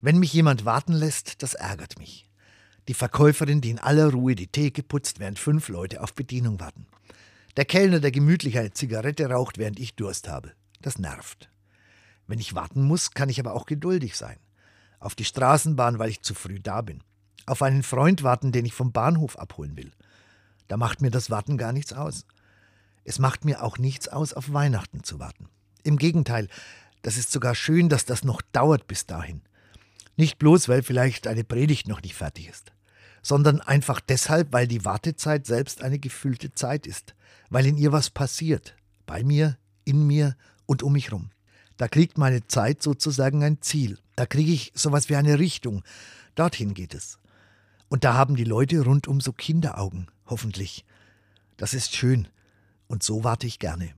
Wenn mich jemand warten lässt, das ärgert mich. Die Verkäuferin, die in aller Ruhe die Theke putzt, während fünf Leute auf Bedienung warten. Der Kellner, der gemütlich eine Zigarette raucht, während ich Durst habe. Das nervt. Wenn ich warten muss, kann ich aber auch geduldig sein. Auf die Straßenbahn, weil ich zu früh da bin. Auf einen Freund warten, den ich vom Bahnhof abholen will. Da macht mir das Warten gar nichts aus. Es macht mir auch nichts aus, auf Weihnachten zu warten. Im Gegenteil, das ist sogar schön, dass das noch dauert bis dahin. Nicht bloß, weil vielleicht eine Predigt noch nicht fertig ist, sondern einfach deshalb, weil die Wartezeit selbst eine gefüllte Zeit ist, weil in ihr was passiert, bei mir, in mir und um mich rum. Da kriegt meine Zeit sozusagen ein Ziel. Da kriege ich sowas wie eine Richtung. Dorthin geht es. Und da haben die Leute rundum so Kinderaugen, hoffentlich. Das ist schön. Und so warte ich gerne.